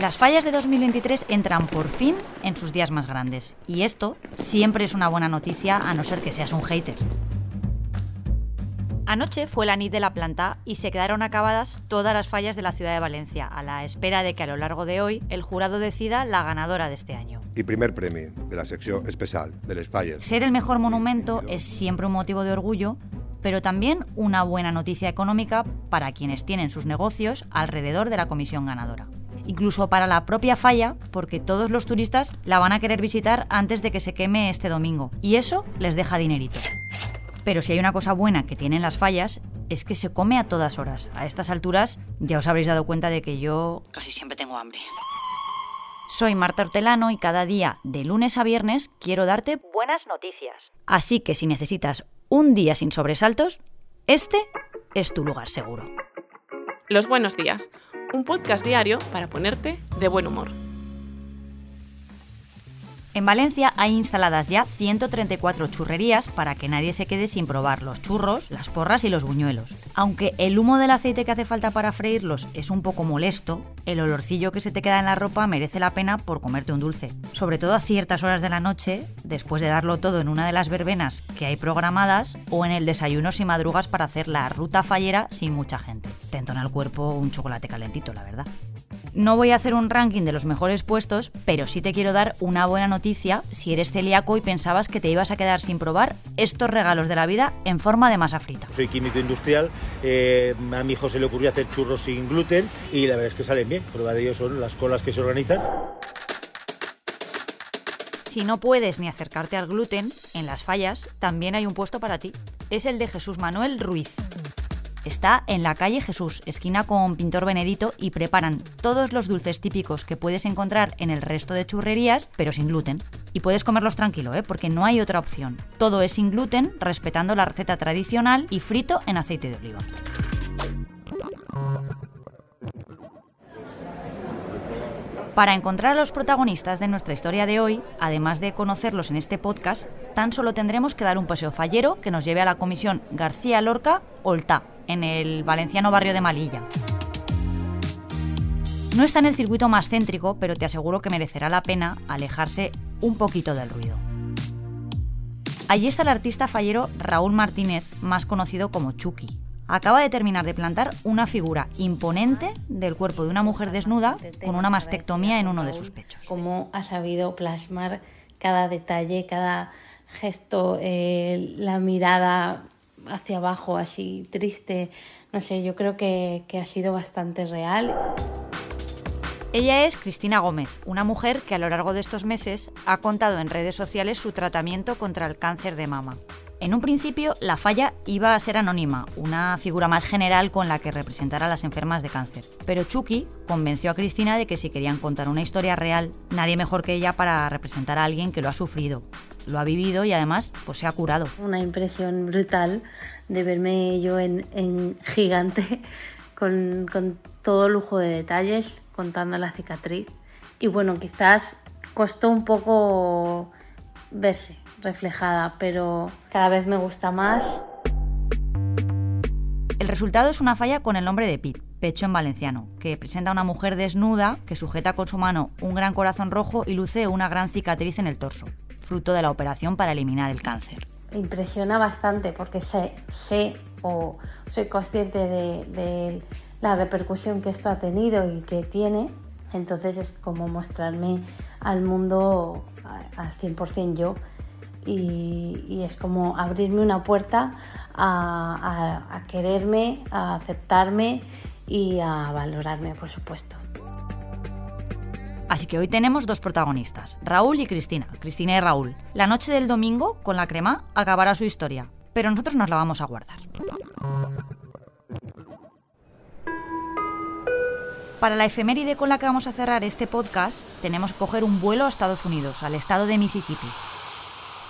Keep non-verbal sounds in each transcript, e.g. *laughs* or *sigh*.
Las fallas de 2023 entran por fin en sus días más grandes. Y esto siempre es una buena noticia a no ser que seas un hater. Anoche fue la NIT de la planta y se quedaron acabadas todas las fallas de la ciudad de Valencia, a la espera de que a lo largo de hoy el jurado decida la ganadora de este año. Y primer premio de la sección especial de las fallas. Ser el mejor monumento es siempre un motivo de orgullo, pero también una buena noticia económica para quienes tienen sus negocios alrededor de la comisión ganadora incluso para la propia falla, porque todos los turistas la van a querer visitar antes de que se queme este domingo, y eso les deja dinerito. Pero si hay una cosa buena que tienen las fallas, es que se come a todas horas. A estas alturas ya os habréis dado cuenta de que yo casi siempre tengo hambre. Soy Marta Hortelano y cada día, de lunes a viernes, quiero darte buenas noticias. Así que si necesitas un día sin sobresaltos, este es tu lugar seguro. Los buenos días un podcast diario para ponerte de buen humor. En Valencia hay instaladas ya 134 churrerías para que nadie se quede sin probar los churros, las porras y los buñuelos. Aunque el humo del aceite que hace falta para freírlos es un poco molesto, el olorcillo que se te queda en la ropa merece la pena por comerte un dulce. Sobre todo a ciertas horas de la noche, después de darlo todo en una de las verbenas que hay programadas o en el desayuno si madrugas para hacer la ruta fallera sin mucha gente. Te entona el cuerpo un chocolate calentito, la verdad. No voy a hacer un ranking de los mejores puestos, pero sí te quiero dar una buena noticia si eres celíaco y pensabas que te ibas a quedar sin probar estos regalos de la vida en forma de masa frita. Soy químico industrial, eh, a mi hijo se le ocurrió hacer churros sin gluten y la verdad es que salen bien. Prueba de ello son las colas que se organizan. Si no puedes ni acercarte al gluten, en las fallas también hay un puesto para ti. Es el de Jesús Manuel Ruiz. Está en la calle Jesús, esquina con Pintor Benedito, y preparan todos los dulces típicos que puedes encontrar en el resto de churrerías, pero sin gluten. Y puedes comerlos tranquilo, ¿eh? porque no hay otra opción. Todo es sin gluten, respetando la receta tradicional y frito en aceite de oliva. Para encontrar a los protagonistas de nuestra historia de hoy, además de conocerlos en este podcast, tan solo tendremos que dar un paseo fallero que nos lleve a la comisión García Lorca Olta, en el valenciano barrio de Malilla. No está en el circuito más céntrico, pero te aseguro que merecerá la pena alejarse un poquito del ruido. Allí está el artista fallero Raúl Martínez, más conocido como Chucky. Acaba de terminar de plantar una figura imponente del cuerpo de una mujer desnuda con una mastectomía en uno de sus pechos. Cómo ha sabido plasmar cada detalle, cada gesto, eh, la mirada hacia abajo, así triste. No sé, yo creo que, ha sido bastante real. Ella es Cristina Gómez, una mujer que a lo largo de estos meses ha contado en redes sociales su tratamiento contra el cáncer de mama. En un principio, la falla iba a ser anónima, una figura más general con la que representar a las enfermas de cáncer. Pero Chucky convenció a Cristina de que si querían contar una historia real, nadie mejor que ella para representar a alguien que lo ha sufrido, lo ha vivido y además pues, se ha curado. Una impresión brutal de verme yo en, gigante, *laughs* con, con todo lujo de detalles, contando la cicatriz. Y bueno, quizás costó un poco verse reflejada, pero cada vez me gusta más. El resultado es una falla con el nombre de Pit, pecho en valenciano, que presenta a una mujer desnuda que sujeta con su mano un gran corazón rojo y luce una gran cicatriz en el torso, fruto de la operación para eliminar el cáncer. Impresiona bastante porque sé, sé o soy consciente de, la repercusión que esto ha tenido y que tiene, entonces es como mostrarme al mundo al 100% yo y, es como abrirme una puerta a, quererme, a aceptarme y a valorarme, por supuesto. Así que hoy tenemos dos protagonistas, Raúl y Cristina, Cristina y Raúl. La noche del domingo, con la crema, acabará su historia, pero nosotros nos la vamos a guardar. Para la efeméride con la que vamos a cerrar este podcast, tenemos que coger un vuelo a Estados Unidos, al estado de Mississippi,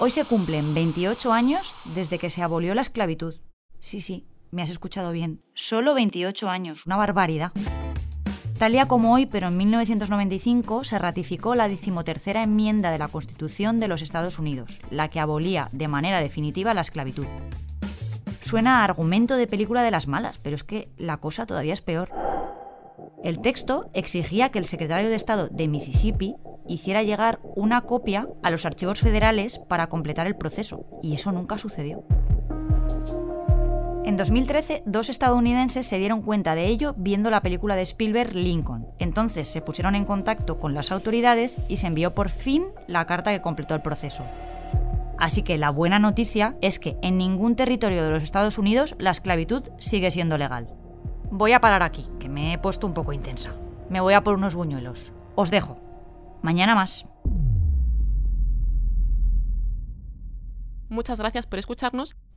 Hoy se cumplen 28 años desde que se abolió la esclavitud. Sí, sí, me has escuchado bien. Solo 28 años, una barbaridad. Tal día como hoy, pero en 1995, se ratificó la decimotercera enmienda de la Constitución de los Estados Unidos, la que abolía de manera definitiva la esclavitud. suena a argumento de película de las malas, pero es que la cosa todavía es peor. El texto exigía que el secretario de Estado de Mississippi hiciera llegar una copia a los archivos federales para completar el proceso, y eso nunca sucedió. En 2013, dos estadounidenses se dieron cuenta de ello viendo la película de Spielberg Lincoln. Entonces se pusieron en contacto con las autoridades y se envió por fin la carta que completó el proceso. Así que la buena noticia es que en ningún territorio de los Estados Unidos la esclavitud sigue siendo legal. Voy a parar aquí, que me he puesto un poco intensa. Me voy a por unos buñuelos. Os dejo. Mañana más. Muchas gracias por escucharnos